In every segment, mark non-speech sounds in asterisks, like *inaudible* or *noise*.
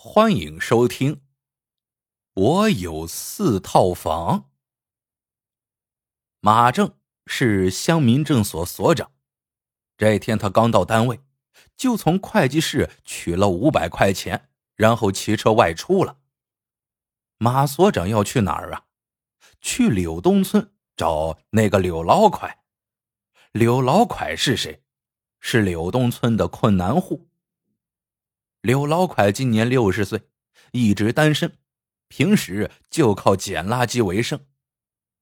欢迎收听。我有四套房。马正是乡民政所所长。这天他刚到单位，就从会计室取了五百块钱，然后骑车外出了。马所长要去哪儿啊？去柳东村找那个柳老快。柳老快是谁？是柳东村的困难户。柳老快今年六十岁，一直单身，平时就靠捡垃圾为生。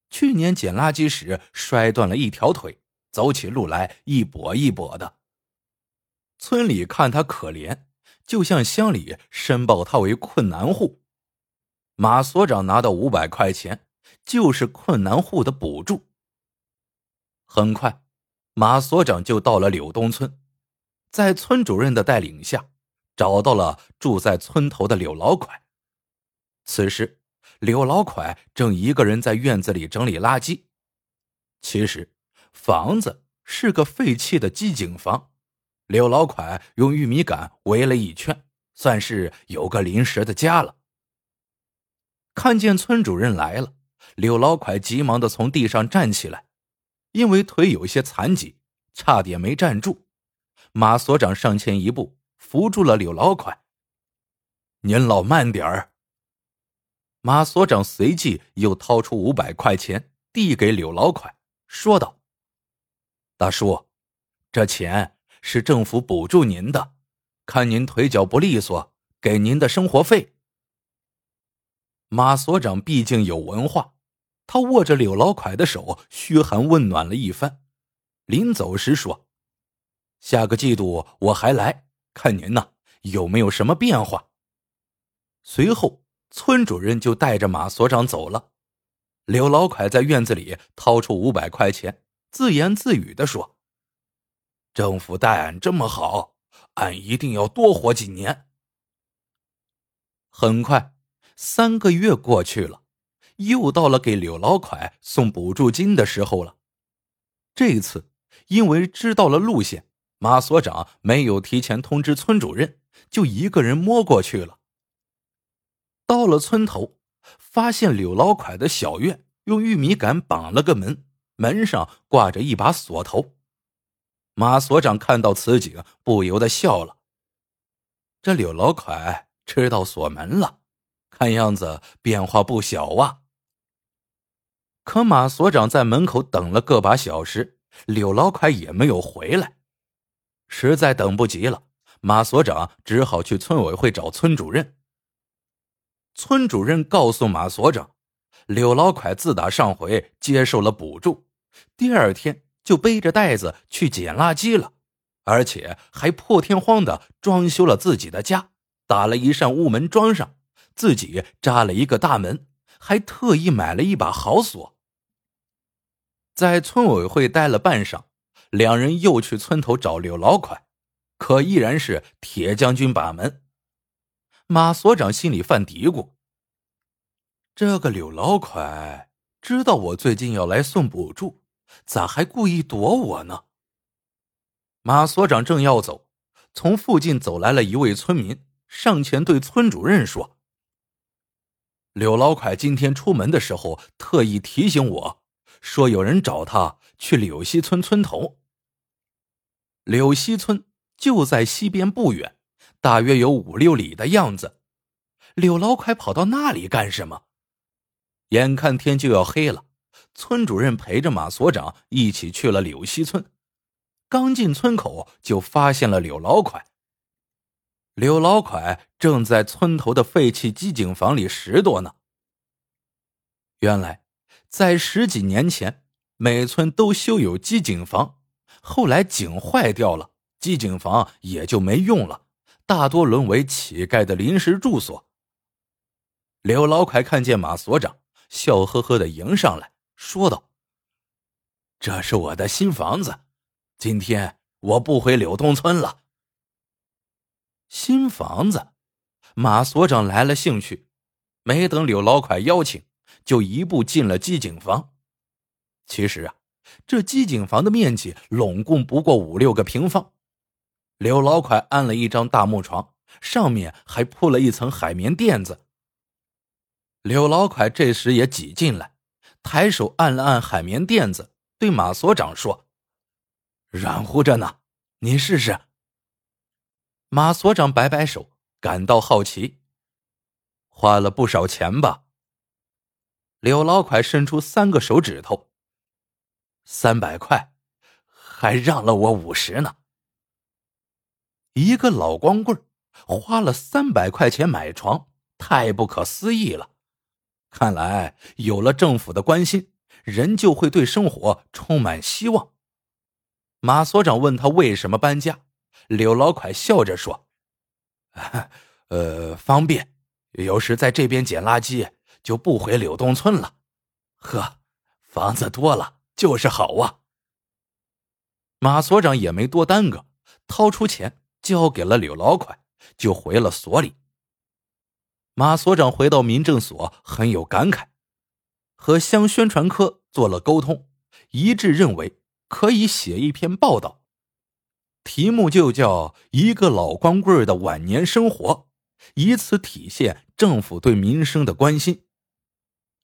去年捡垃圾时摔断了一条腿，走起路来一跛一跛的。村里看他可怜，就向乡里申报他为困难户。马所长拿到五百块钱，就是困难户的补助。很快，马所长就到了柳东村，在村主任的带领下。找到了住在村头的柳老拐。此时，柳老拐正一个人在院子里整理垃圾。其实，房子是个废弃的机井房，柳老拐用玉米杆围了一圈，算是有个临时的家了。看见村主任来了，柳老拐急忙的从地上站起来，因为腿有些残疾，差点没站住。马所长上前一步。扶住了柳老快。您老慢点儿。马所长随即又掏出五百块钱递给柳老快，说道：“大叔，这钱是政府补助您的，看您腿脚不利索，给您的生活费。”马所长毕竟有文化，他握着柳老快的手，嘘寒问暖了一番，临走时说：“下个季度我还来。”看您呢有没有什么变化？随后，村主任就带着马所长走了。柳老快在院子里掏出五百块钱，自言自语的说：“政府待俺这么好，俺一定要多活几年。”很快，三个月过去了，又到了给柳老快送补助金的时候了。这次，因为知道了路线。马所长没有提前通知村主任，就一个人摸过去了。到了村头，发现柳老快的小院用玉米杆绑了个门，门上挂着一把锁头。马所长看到此景，不由得笑了。这柳老快知道锁门了，看样子变化不小啊。可马所长在门口等了个把小时，柳老快也没有回来。实在等不及了，马所长只好去村委会找村主任。村主任告诉马所长，柳老快自打上回接受了补助，第二天就背着袋子去捡垃圾了，而且还破天荒的装修了自己的家，打了一扇屋门装上，自己扎了一个大门，还特意买了一把好锁。在村委会待了半晌。两人又去村头找柳老款，可依然是铁将军把门。马所长心里犯嘀咕：这个柳老款知道我最近要来送补助，咋还故意躲我呢？马所长正要走，从附近走来了一位村民，上前对村主任说：“柳老款今天出门的时候，特意提醒我说，有人找他去柳溪村村头。”柳溪村就在西边不远，大约有五六里的样子。柳老快跑到那里干什么？眼看天就要黑了，村主任陪着马所长一起去了柳溪村。刚进村口，就发现了柳老快。柳老快正在村头的废弃机井房里拾掇呢。原来，在十几年前，每村都修有机井房。后来井坏掉了，机井房也就没用了，大多沦为乞丐的临时住所。刘老快看见马所长，笑呵呵的迎上来说道：“这是我的新房子，今天我不回柳东村了。”新房子，马所长来了兴趣，没等柳老快邀请，就一步进了机井房。其实啊。这机井房的面积拢共不过五六个平方。刘老快安了一张大木床，上面还铺了一层海绵垫子。柳老快这时也挤进来，抬手按了按海绵垫子，对马所长说：“软乎着呢，你试试。”马所长摆摆手，感到好奇。花了不少钱吧？柳老款伸出三个手指头。三百块，还让了我五十呢。一个老光棍花了三百块钱买床，太不可思议了。看来有了政府的关心，人就会对生活充满希望。马所长问他为什么搬家，柳老快笑着说：“呃，方便。有时在这边捡垃圾，就不回柳东村了。呵，房子多了就是好啊。”马所长也没多耽搁，掏出钱交给了柳老款，就回了所里。马所长回到民政所，很有感慨，和乡宣传科做了沟通，一致认为可以写一篇报道，题目就叫《一个老光棍的晚年生活》，以此体现政府对民生的关心。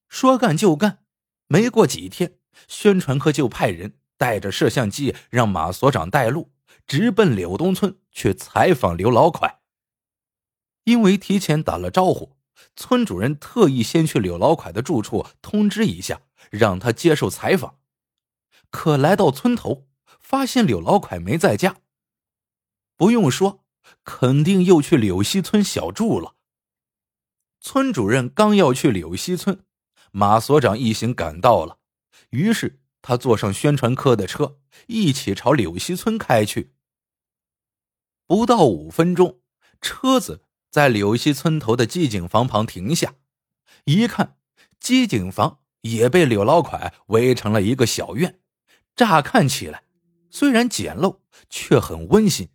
说干就干，没过几天，宣传科就派人带着摄像机，让马所长带路，直奔柳东村去采访刘老快。因为提前打了招呼，村主任特意先去柳老快的住处通知一下，让他接受采访。可来到村头，发现柳老快没在家。不用说，肯定又去柳溪村小住了。村主任刚要去柳溪村，马所长一行赶到了，于是他坐上宣传科的车，一起朝柳溪村开去。不到五分钟，车子。在柳溪村头的机井房旁停下，一看，机井房也被柳老快围成了一个小院。乍看起来，虽然简陋，却很温馨。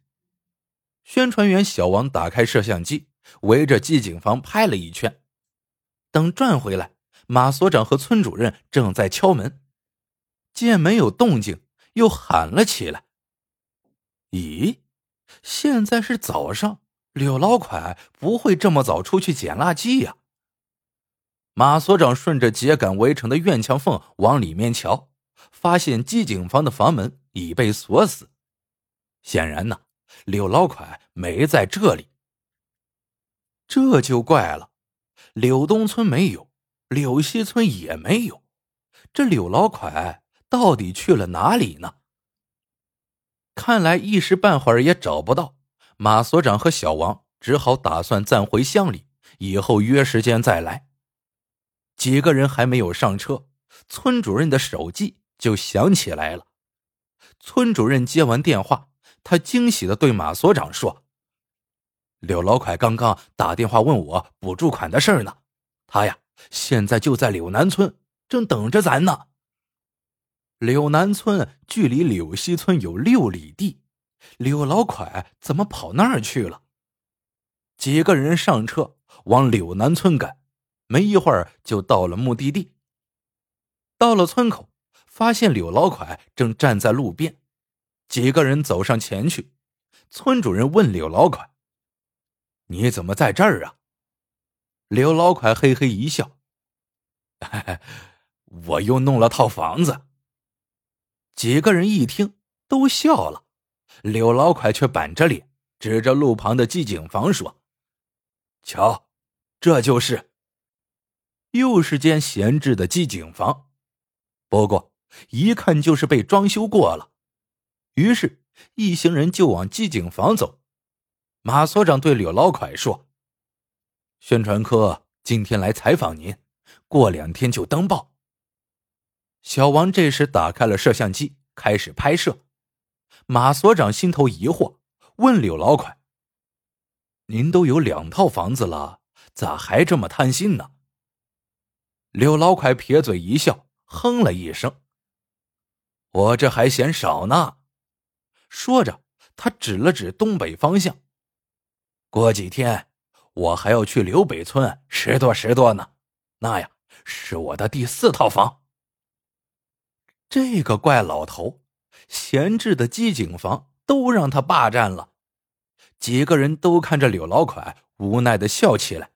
宣传员小王打开摄像机，围着机井房拍了一圈。等转回来，马所长和村主任正在敲门，见没有动静，又喊了起来：“咦，现在是早上。”柳老款不会这么早出去捡垃圾呀。马所长顺着秸秆围成的院墙缝往里面瞧，发现机井房的房门已被锁死。显然呢，柳老款没在这里。这就怪了，柳东村没有，柳西村也没有，这柳老款到底去了哪里呢？看来一时半会儿也找不到。马所长和小王只好打算暂回乡里，以后约时间再来。几个人还没有上车，村主任的手机就响起来了。村主任接完电话，他惊喜的对马所长说：“柳老快刚刚打电话问我补助款的事儿呢，他呀现在就在柳南村，正等着咱呢。柳南村距离柳西村有六里地。”柳老快怎么跑那儿去了？几个人上车往柳南村赶，没一会儿就到了目的地。到了村口，发现柳老快正站在路边，几个人走上前去。村主任问柳老快：“你怎么在这儿啊？”柳老快嘿嘿一笑：“ *laughs* 我又弄了套房子。”几个人一听都笑了。柳老快却板着脸，指着路旁的机井房说：“瞧，这就是，又是间闲置的机井房，不过一看就是被装修过了。”于是，一行人就往机井房走。马所长对柳老快说：“宣传科今天来采访您，过两天就登报。”小王这时打开了摄像机，开始拍摄。马所长心头疑惑，问柳老快：“您都有两套房子了，咋还这么贪心呢？”柳老快撇嘴一笑，哼了一声：“我这还嫌少呢。”说着，他指了指东北方向：“过几天我还要去柳北村拾掇拾掇呢，那呀是我的第四套房。”这个怪老头。闲置的机井房都让他霸占了，几个人都看着柳老快，无奈的笑起来。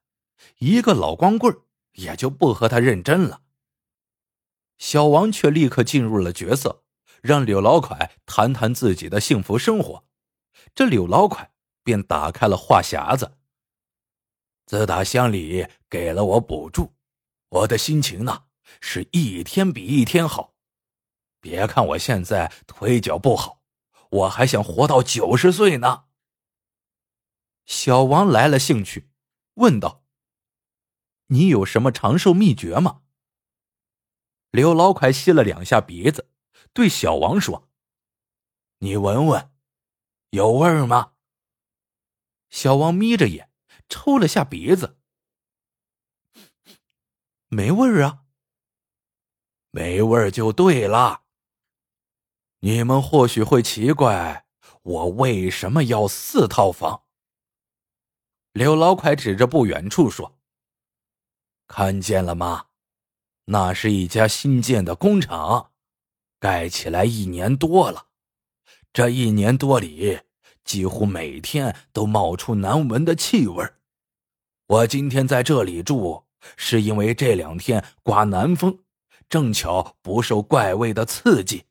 一个老光棍也就不和他认真了。小王却立刻进入了角色，让柳老快谈谈自己的幸福生活。这柳老快便打开了话匣子。自打乡里给了我补助，我的心情呢是一天比一天好。别看我现在腿脚不好，我还想活到九十岁呢。小王来了兴趣，问道：“你有什么长寿秘诀吗？”刘老快吸了两下鼻子，对小王说：“你闻闻，有味儿吗？”小王眯着眼，抽了下鼻子，没味儿啊。没味儿就对了。你们或许会奇怪，我为什么要四套房？刘老快指着不远处说：“看见了吗？那是一家新建的工厂，盖起来一年多了。这一年多里，几乎每天都冒出难闻的气味。我今天在这里住，是因为这两天刮南风，正巧不受怪味的刺激。”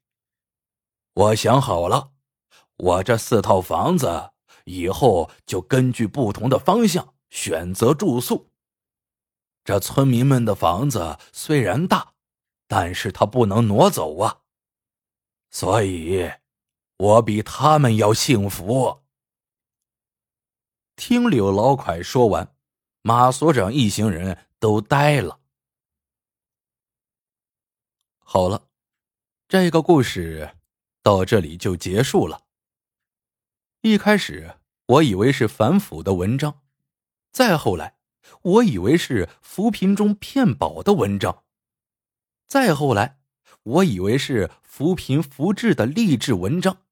我想好了，我这四套房子以后就根据不同的方向选择住宿。这村民们的房子虽然大，但是他不能挪走啊，所以，我比他们要幸福。听柳老快说完，马所长一行人都呆了。好了，这个故事。到这里就结束了。一开始我以为是反腐的文章，再后来我以为是扶贫中骗保的文章，再后来我以为是扶贫扶志的励志文章，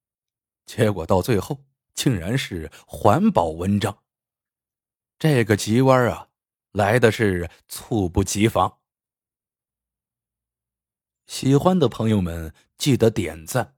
结果到最后竟然是环保文章。这个急弯啊，来的是猝不及防。喜欢的朋友们记得点赞。